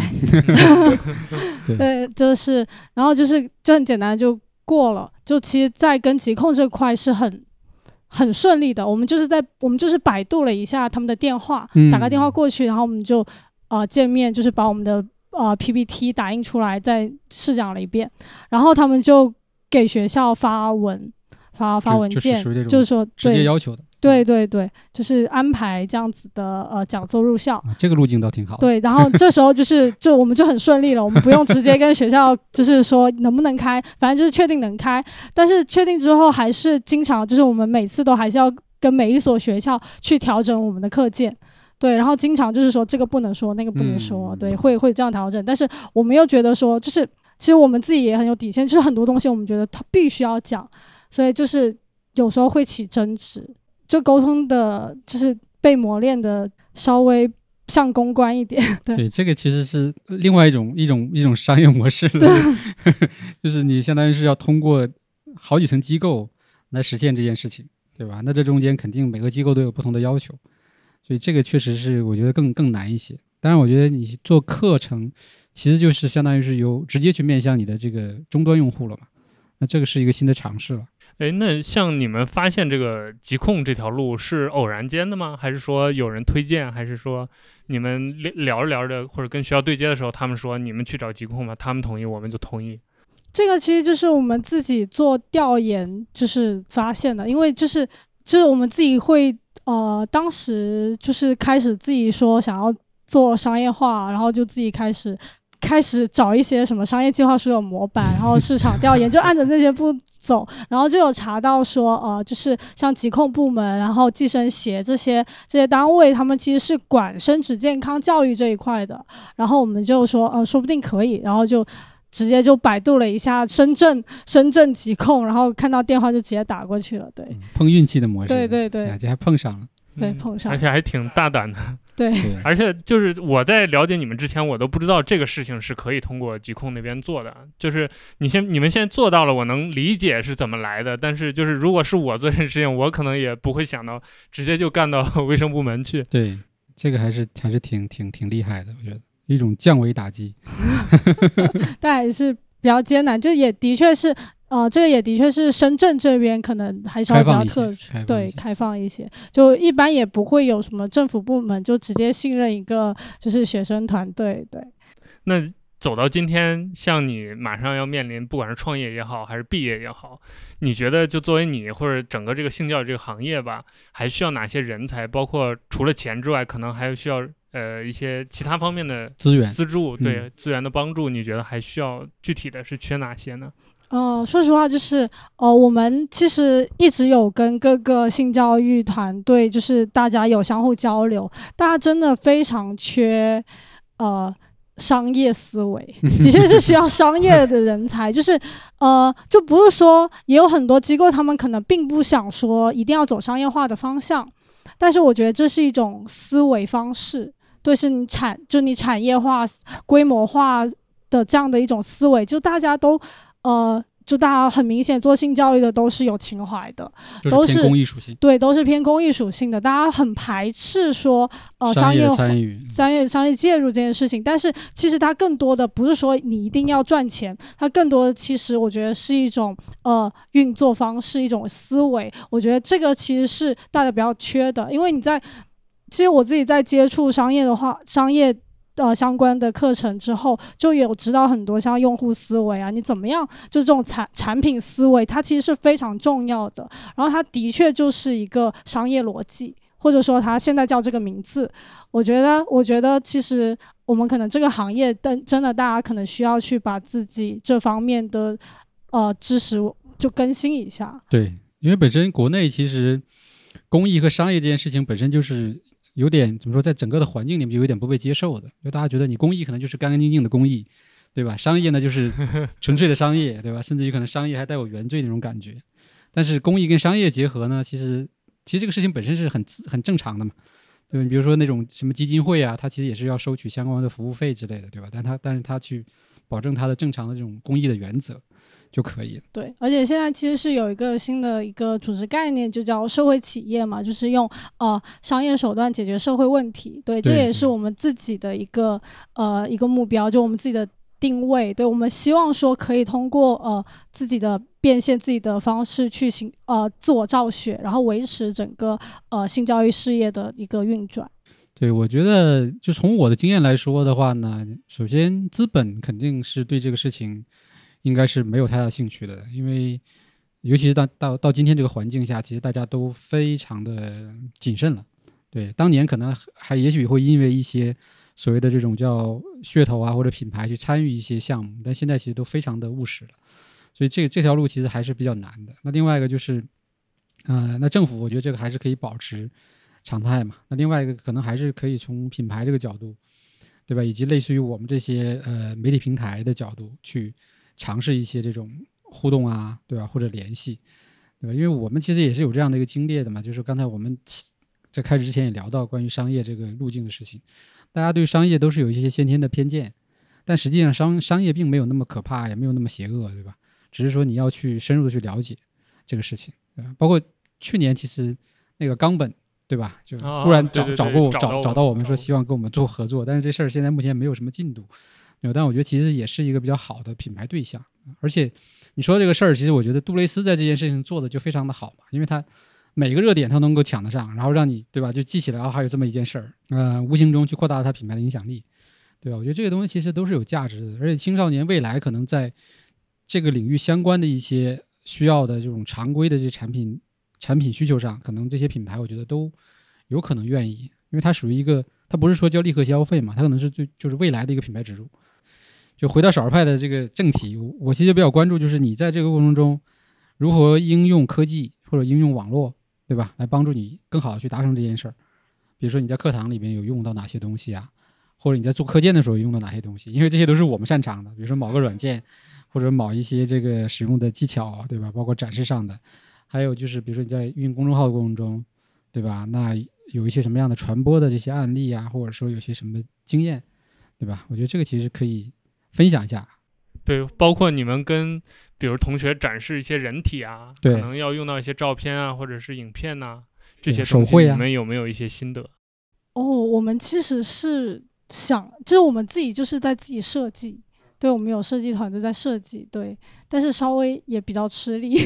对对，就是，然后就是就很简单就过了。就其实，在跟疾控这块是很很顺利的。我们就是在我们就是百度了一下他们的电话，打个电话嗯过去，然后我们就呃见面，就是把我们的呃 PPT 打印出来，再试讲了一遍，然后他们就给学校发文发发文件，就是说直接对要求的。对对对，就是安排这样子的呃讲座入校。啊，这个路径倒挺好。，对，然后这时候就是 就我们就很顺利了，我们不用直接跟学校就是说能不能开，反正就是确定能开。但是确定之后，还是经常就是我们每次都还是要跟每一所学校去调整我们的课件。对，然后经常就是说这个不能说，那个不能说，嗯对，会会这样调整。但是我们又觉得说，就是其实我们自己也很有底线，就是很多东西我们觉得他必须要讲，所以就是有时候会起争执，就沟通的就是被磨练的稍微像公关一点，对。对，这个其实是另外一种一种一种商业模式了，就是你相当于是要通过好几层机构来实现这件事情，对吧？那这中间肯定每个机构都有不同的要求，所以这个确实是我觉得更更难一些。当然，我觉得你做课程其实就是相当于是由直接去面向你的这个终端用户了嘛，那这个是一个新的尝试了。哎，那像你们发现这个疾控这条路是偶然间的吗？还是说有人推荐？还是说你们聊聊着聊着，或者跟学校对接的时候，他们说你们去找疾控吧，他们同意，我们就同意。这个其实就是我们自己做调研，就是发现的，因为就是就是我们自己会呃，当时就是开始自己说想要做商业化，然后就自己开始开始找一些什么商业计划书的模板，然后市场调研，就按着那些步走，然后就有查到说呃，就是像疾控部门，然后计生协这些这些单位，他们其实是管生殖健康教育这一块的，然后我们就说呃，说不定可以，然后就。直接就百度了一下深圳深圳疾控，然后看到电话就直接打过去了。对嗯碰运气的模式，对对对哎这还碰上了。嗯对碰上而且还挺大胆的。对，对，而且就是我在了解你们之前，我都不知道这个事情是可以通过疾控那边做的。就是你现你们现在做到了，我能理解是怎么来的。但是就是如果是我做这件事情，我可能也不会想到直接就干到卫生部门去。对，这个还是还是挺挺挺厉害的，我觉得一种降维打击。但还是比较艰难，就也的确是，呃，这个也的确是深圳这边可能还稍微比较特殊开，放一对，开放一些，就一般也不会有什么政府部门就直接信任一个就是学生团队，对。那走到今天，像你马上要面临，不管是创业也好，还是毕业也好，你觉得就作为你或者整个这个性教育这个行业吧，还需要哪些人才？包括除了钱之外，可能还需要呃一些其他方面的资源，资助，对、嗯资源的帮助。你觉得还需要具体的是缺哪些呢？呃，说实话，就是呃，我们其实一直有跟各个性教育团队，就是大家有相互交流，大家真的非常缺呃商业思维，的确是需要商业的人才，就是呃，就不是说也有很多机构，他们可能并不想说一定要走商业化的方向，但是我觉得这是一种思维方式，对，是你产就你产业化、规模化的这样的一种思维，就大家都。呃，就大家很明显做性教育的都是有情怀的，都偏是公益属性，对，都是偏公益属性的，大家很排斥说呃商业参与，商业商业介入这件事情，但是其实它更多的不是说你一定要赚钱，它更多的其实我觉得是一种呃运作方式，一种思维。我觉得这个其实是大家比较缺的，因为你在其实我自己在接触商业的话，商业。呃，相关的课程之后，就有知道很多像用户思维啊，你怎么样？就这种产产品思维，它其实是非常重要的。然后它的确就是一个商业逻辑，或者说它现在叫这个名字。我觉得，我觉得其实我们可能这个行业，但真的大家可能需要去把自己这方面的呃知识就更新一下。对，因为本身国内其实公益和商业这件事情本身就是。有点怎么说，在整个的环境里面就有点不被接受的，因为大家觉得你公益可能就是干干净净的公益，对吧？商业呢就是 纯粹的商业，对吧？甚至于可能商业还带有原罪那种感觉。但是公益跟商业结合呢，其实其实这个事情本身是很很正常的嘛，对吧？你比如说那种什么基金会啊，它其实也是要收取相关的服务费之类的，对吧？但它但是它去保证它的正常的这种公益的原则。就可以了。对，而且现在其实是有一个新的一个组织概念，就叫社会企业嘛，就是用呃商业手段解决社会问题。对，这也是我们自己的一个呃一个目标，就我们自己的定位。对，我们希望说可以通过呃自己的变现自己的方式去行呃自我造血，然后维持整个呃性教育事业的一个运转。对，我觉得就从我的经验来说的话呢，首先资本肯定是对这个事情。应该是没有太大兴趣的，因为尤其是到到到今天这个环境下，其实大家都非常的谨慎了。对，当年可能还也许会因为一些所谓的这种叫噱头啊或者品牌去参与一些项目，但现在其实都非常的务实了。所以这这条路其实还是比较难的。那另外一个就是，呃，那政府我觉得这个还是可以保持常态嘛。那另外一个可能还是可以从品牌这个角度，对吧？以及类似于我们这些呃媒体平台的角度去。尝试一些这种互动啊，对吧？或者联系，对吧？因为我们其实也是有这样的一个经历的嘛。就是刚才我们在开始之前也聊到关于商业这个路径的事情，大家对商业都是有一些先天的偏见，但实际上商商业并没有那么可怕，也没有那么邪恶，对吧？只是说你要去深入的去了解这个事情，对吧？包括去年其实那个冈本，对吧？就忽然找找过找找到我们说希望跟我们做合作，但是这事儿现在目前没有什么进度。有，但我觉得其实也是一个比较好的品牌对象，而且你说这个事儿，其实我觉得杜蕾斯在这件事情做的就非常的好嘛，因为它每个热点它能够抢得上，然后让你对吧，就记起来哦，还有这么一件事儿，呃，无形中去扩大它品牌的影响力，对吧？我觉得这个东西其实都是有价值的，而且青少年未来可能在这个领域相关的一些需要的这种常规的这些产品产品需求上，可能这些品牌我觉得都有可能愿意，因为它属于一个，它不是说叫立刻消费嘛，它可能是最就是未来的一个品牌植入。就回到少儿派的这个正题，我其实比较关注，就是你在这个过程中如何应用科技或者应用网络，对吧？来帮助你更好的去达成这件事儿。比如说你在课堂里面有用到哪些东西啊，或者你在做课件的时候用到哪些东西？因为这些都是我们擅长的。比如说某个软件，或者某一些这个使用的技巧，对吧？包括展示上的，还有就是比如说你在运营公众号的过程中，对吧？那有一些什么样的传播的这些案例啊，或者说有些什么经验，对吧？我觉得这个其实可以。分享一下，对，包括你们跟比如同学展示一些人体啊，可能要用到一些照片啊，或者是影片呐，这些手绘啊，你们有没有一些心得？哦，我们其实是想，就是我们自己就是在自己设计，对我们有设计团队在设计，对，但是稍微也比较吃力，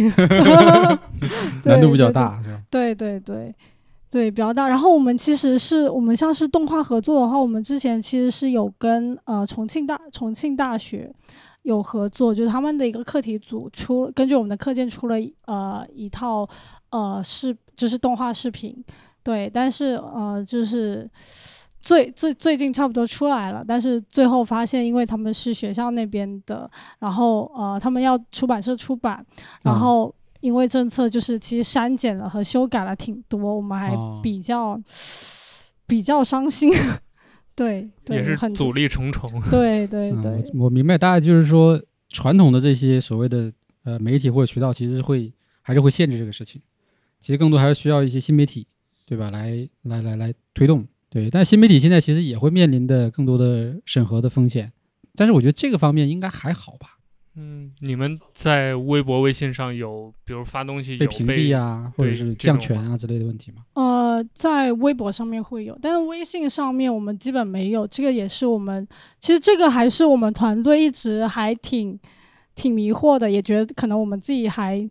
难度比较大，是吧？对对对。对，比较大。然后我们其实是我们像是动画合作的话，我们之前其实是有跟呃重庆大重庆大学有合作，就是他们的一个课题组出根据我们的课件出了呃一套呃视就是动画视频。对，但是呃就是最最最近差不多出来了，但是最后发现，因为他们是学校那边的，然后呃他们要出版社出版，然后。因为政策就是其实删减了和修改了挺多，我们还比较比较伤心，对，也是阻力重重。对对对，我明白，大概就是说传统的这些所谓的呃媒体或者渠道，其实会还是会限制这个事情。其实更多还是需要一些新媒体，对吧？来来来来推动。对，但新媒体现在其实也会面临的更多的审核的风险。但是我觉得这个方面应该还好吧。嗯，你们在微博、微信上有，比如发东西有被屏蔽啊，或者是降权啊之类的问题吗？呃，在微博上面会有，但是微信上面我们基本没有。这个也是我们，其实这个还是我们团队一直还挺挺迷惑的，也觉得可能我们自己还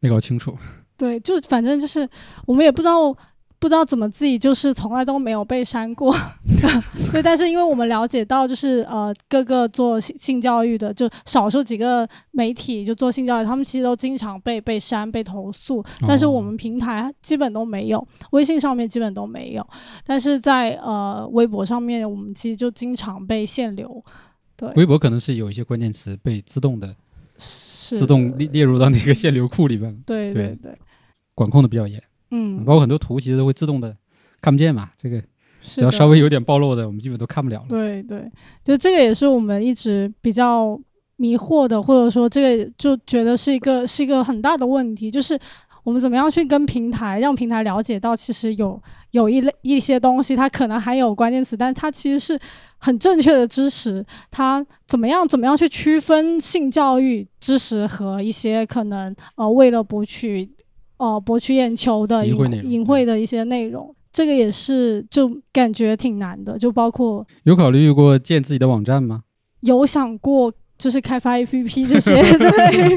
没搞清楚。对，就反正就是我们也不知道不知道怎么自己就是从来都没有被删过。对，但是因为我们了解到，就是呃各个做性性教育的，就少数几个媒体就做性教育，他们其实都经常被被删、被投诉，但是我哦们平台基本都没有，微信上面基本都没有，但是在呃微博上面，我们其实就经常被限流。对，微博可能是有一些关键词被自动的是自动列列入到那个限流库里边对对对，管控的比较严。嗯，包括很多图其实都会自动的看不见嘛，这个只要稍微有点暴露的，我们基本都看不了了。对对，就这个也是我们一直比较迷惑的，或者说这个就觉得是一个是一个很大的问题，就是我们怎么样去跟平台让平台了解到，其实有有一类一些东西，它可能含有关键词，但它其实是很正确的知识，它怎么样怎么样去区分性教育知识和一些可能呃为了博取呃博取眼球的隐淫秽内容隐晦的一些内容。这个也是，就感觉挺难的，就包括有考虑过建自己的网站吗有想过就是开发 APP 这些，对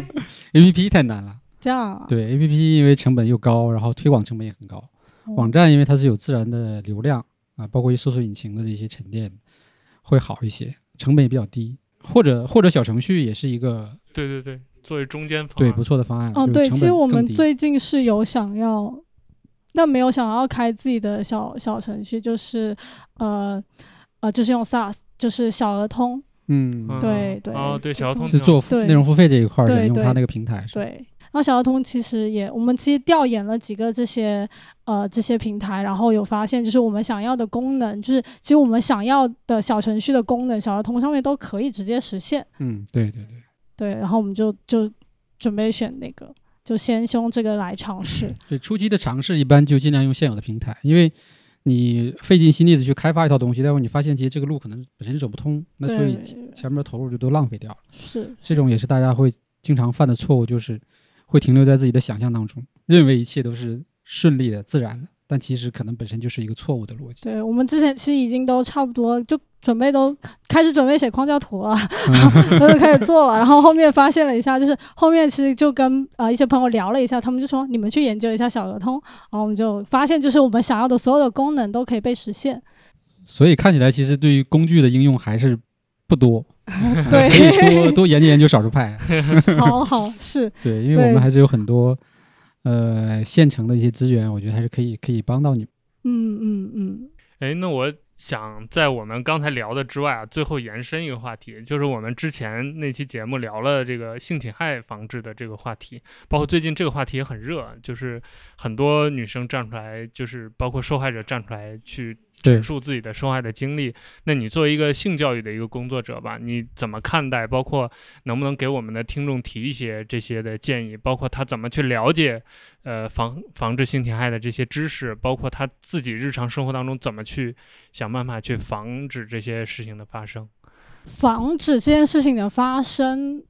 ，？A P P 太难了，这样啊，对 A P P 因为成本又高，然后推广成本也很高。哦网站因为它是有自然的流量啊，包括一搜索引擎的这些沉淀，会好一些，成本也比较低。或者或者小程序也是一个对对对，作为中间方对不错的方案。哦，对，其实我们最近是有想要，但没有想要开自己的小小程序，就是呃呃，就是用 SaaS，就是小额通，嗯嗯对对哦对，小通是做对内容付费这一块儿，对对想用它那个平台是。对。然后小鹅通其实也，我们其实调研了几个这些呃这些平台，然后有发现，就是我们想要的功能，就是其实我们想要的小程序的功能，小鹅通上面都可以直接实现。嗯，对对对。对，然后我们就就准备选那个，就先用这个来尝试。对初期的尝试，一般就尽量用现有的平台，因为你费尽心力的去开发一套东西，待会儿你发现其实这个路可能本身就走不通，那所以前面的投入就都浪费掉了。是这种也是大家会经常犯的错误，就是会停留在自己的想象当中，认为一切都是顺利的、自然的，但其实可能本身就是一个错误的逻辑。对我们之前其实已经都差不多就准备都开始准备写框架图了，嗯 然后就开始做了。然后后面发现了一下，就是后面其实就跟呃一些朋友聊了一下，他们就说你们去研究一下小鹅通，然后我们就发现就是我们想要的所有的功能都可以被实现。所以看起来其实对于工具的应用还是不多，对可以多多研究研究少数派。好好是对，因为我们还是有很多呃现成的一些资源，我觉得还是可以可以帮到你们。嗯嗯嗯哎，那我想在我们刚才聊的之外啊，最后延伸一个话题，就是我们之前那期节目聊了这个性侵害防治的这个话题，包括最近这个话题也很热，就是很多女生站出来，就是包括受害者站出来去对陈述自己的受害的经历。那你作为一个性教育的一个工作者吧，你怎么看待？包括能不能给我们的听众提一些这些的建议？包括他怎么去了解，呃，防防治性侵害的这些知识，包括他自己日常生活当中怎么去想办法去防止这些事情的发生。防止这件事情的发生，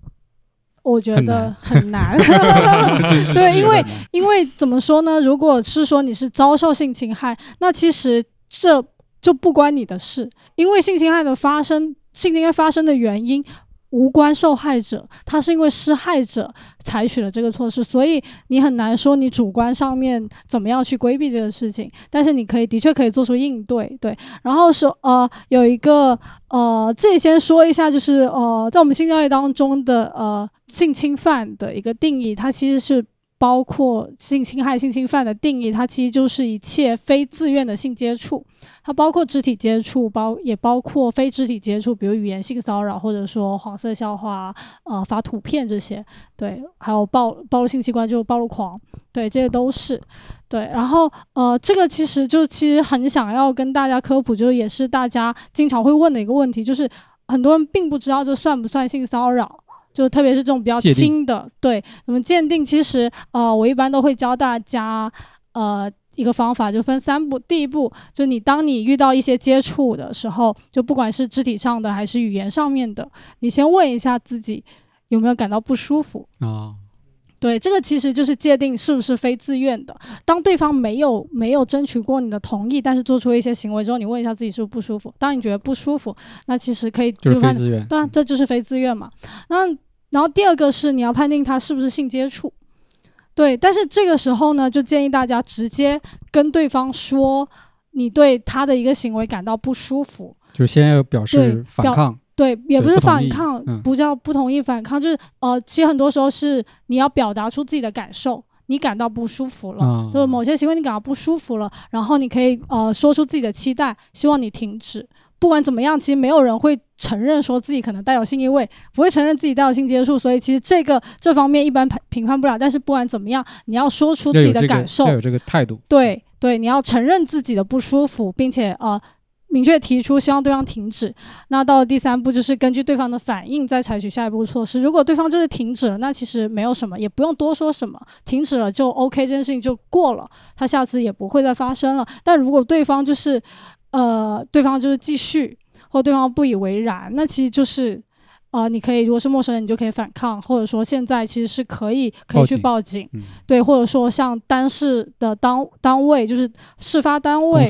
我觉得很难 对因为因为怎么说呢？如果是说你是遭受性侵害，那其实这就不关你的事，因为性侵害的发生，性侵害发生的原因。无关受害者，他是因为施害者采取了这个措施，所以你很难说你主观上面怎么样去规避这个事情，但是你可以的确可以做出应对，对。然后说呃有一个呃，这里先说一下，就是呃在我们性教育当中的呃性侵犯的一个定义，它其实是包括性侵害、性侵犯的定义，它其实就是一切非自愿的性接触，它包括肢体接触，包也包括非肢体接触，比如语言性骚扰，或者说黄色笑话、呃发图片这些，对，还有暴暴露性器官就暴露狂，对，这些都是。对，然后呃，这个其实就其实很想要跟大家科普，就是也是大家经常会问的一个问题，就是很多人并不知道这算不算性骚扰，就特别是这种比较轻的，对，那么鉴定其实呃，我一般都会教大家呃一个方法，就分三步。第一步就你当你遇到一些接触的时候，就不管是肢体上的还是语言上面的，你先问一下自己有没有感到不舒服。啊，对，这个其实就是界定是不是非自愿的。当对方没有没有争取过你的同意，但是做出一些行为之后，你问一下自己是不是不舒服。当你觉得不舒服，那其实可以就是判非自愿。对啊，这就是非自愿嘛。那然后第二个是你要判定他是不是性接触，对。但是这个时候呢，就建议大家直接跟对方说你对他的一个行为感到不舒服，就先要表示反抗，对，也不是反抗，嗯不叫不同意反抗，就是呃，其实很多时候是你要表达出自己的感受，你感到不舒服了。啊，就是某些行为你感到不舒服了，然后你可以呃说出自己的期待，希望你停止。不管怎么样，其实没有人会承认说自己可能带有性意味，不会承认自己带有性接触，所以其实这个这方面一般评评判不了。但是不管怎么样，你要说出自己要有这个的感受，要有这个态度。对对，你要承认自己的不舒服，并且呃明确提出希望对方停止。那到了第三步，就是根据对方的反应再采取下一步措施。如果对方就是停止了，那其实没有什么，也不用多说什么，停止了就 OK，这件事情就过了，他下次也不会再发生了。但如果对方就是呃对方就是继续，或对方不以为然，那其实就是。呃，你可以，如果是陌生人，你就可以反抗，或者说现在其实是可以可以去报警报警，嗯，对，或者说像当事的当单位，就是事发单位，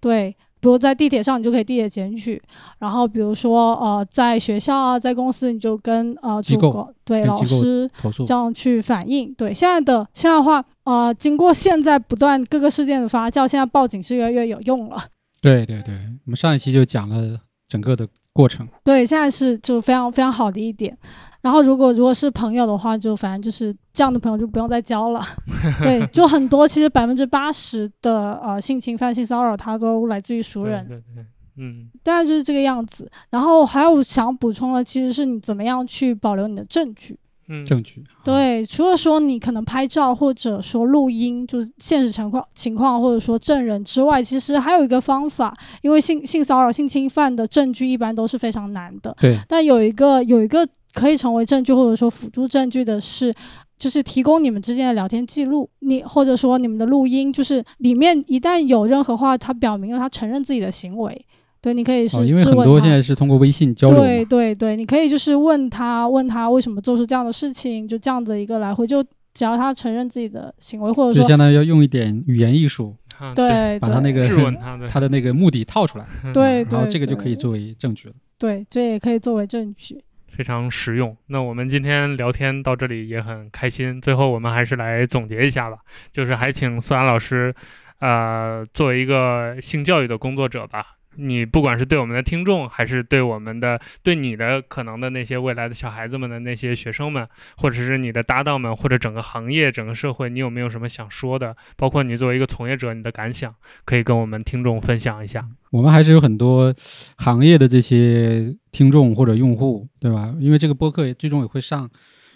对，比如在地铁上，你就可以地铁检举，然后比如说呃，在学校啊，在公司，你就跟呃机构主管对老师这样去反映。对，现在的现在的话，呃，经过现在不断各个事件的发酵，现在报警是越来越有用了。对对对，我们上一期就讲了整个的过程。对，现在是就非常非常好的一点。然后如果如果是朋友的话，就反正就是这样的朋友就不用再交了。对，就很多其实百分之八十的呃性侵犯、性骚扰，它都来自于熟人。对对对，嗯大概就是这个样子。然后还有想补充的，其实是你怎么样去保留你的证据。嗯，证据。啊，对，除了说你可能拍照或者说录音，就是现实情况情况，或者说证人之外，其实还有一个方法，因为性性骚扰、性侵犯的证据一般都是非常难的。对，但有一个有一个可以成为证据或者说辅助证据的是，就是提供你们之间的聊天记录，你或者说你们的录音，就是里面一旦有任何话，他表明了他承认自己的行为，对，你可以是哦，因为很多现在是通过微信交流。对对对，你可以就是问他，问他为什么做出这样的事情，就这样的一个来回，就只要他承认自己的行为，或者说就相当于要用一点语言艺术，啊对把他那个质问他的，他的那个目的套出来，对然后对这个就可以作为证据了。对，这也可以作为证据。非常实用。那我们今天聊天到这里也很开心，最后我们还是来总结一下吧，就是还请思安老师，呃，作为一个性教育的工作者吧。你不管是对我们的听众，还是对我们的对你的可能的那些未来的小孩子们的那些学生们，或者是你的搭档们，或者整个行业、整个社会，你有没有什么想说的？包括你作为一个从业者，你的感想，可以跟我们听众分享一下。我们还是有很多行业的这些听众或者用户，对吧？因为这个播客最终也会上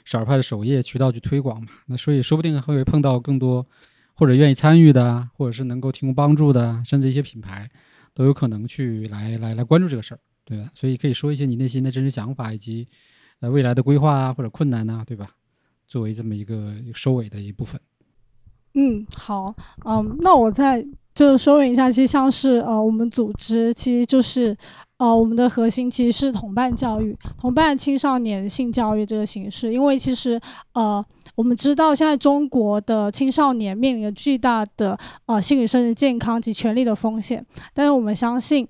少儿派的首页渠道去推广嘛，那所以说不定会碰到更多或者愿意参与的，或者是能够提供帮助的，甚至一些品牌都有可能去来来来关注这个事儿，对吧？所以可以说一些你内心的真实想法以及呃未来的规划啊或者困难呐、对吧？作为这么一个收尾的一部分。嗯，好，嗯，那我再就是说明一下，其实像是呃，我们组织其实就是呃，我们的核心其实是同伴教育，同伴青少年性教育这个形式，因为其实呃，我们知道现在中国的青少年面临着巨大的呃心理甚至健康及权利的风险，但是我们相信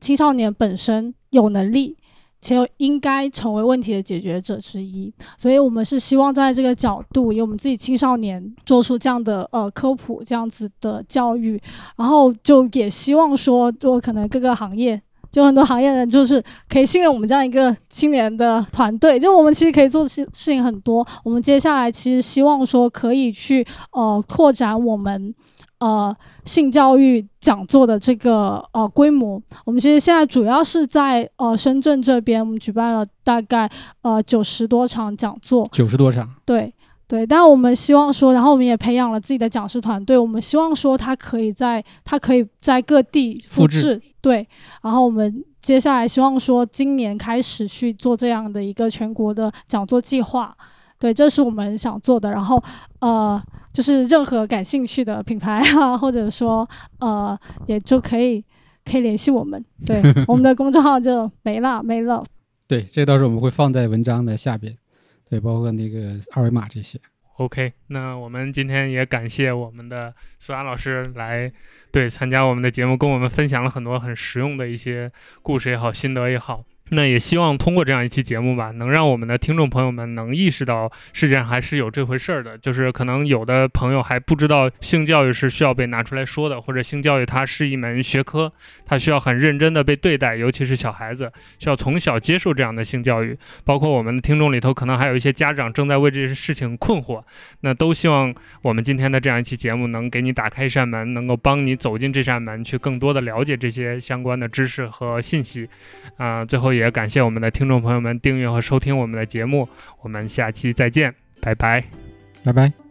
青少年本身有能力。且应该成为问题的解决者之一，所以我们是希望在这个角度，以我们自己青少年做出这样的呃科普，这样子的教育，然后就也希望说，就可能各个行业，就很多行业人就是可以信任我们这样一个青年的团队，就我们其实可以做的事事情很多。我们接下来其实希望说可以去呃扩展我们。呃，性教育讲座的这个呃规模，我们其实现在主要是在呃深圳这边，我们举办了大概呃九十多场讲座，九十多场，对对，但我们希望说，然后我们也培养了自己的讲师团队，我们希望说他可以在他可以在各地复制，对，然后我们接下来希望说今年开始去做这样的一个全国的讲座计划，对，这是我们想做的，然后呃，就是任何感兴趣的品牌啊，或者说呃，也就可以可以联系我们，对，我们的公众号就没了没了，对，这到时候我们会放在文章的下边。对，包括那个二维码这些。OK，那我们今天也感谢我们的思安老师来对参加我们的节目，跟我们分享了很多很实用的一些故事也好，心得也好。那也希望通过这样一期节目吧，能让我们的听众朋友们能意识到世界上还是有这回事儿的。就是可能有的朋友还不知道性教育是需要被拿出来说的，或者性教育它是一门学科，它需要很认真的被对待，尤其是小孩子需要从小接受这样的性教育。包括我们的听众里头，可能还有一些家长正在为这些事情困惑，那都希望我们今天的这样一期节目能给你打开一扇门，能够帮你走进这扇门，去更多的了解这些相关的知识和信息。啊、最后也感谢我们的听众朋友们订阅和收听我们的节目，我们下期再见，拜拜。拜拜。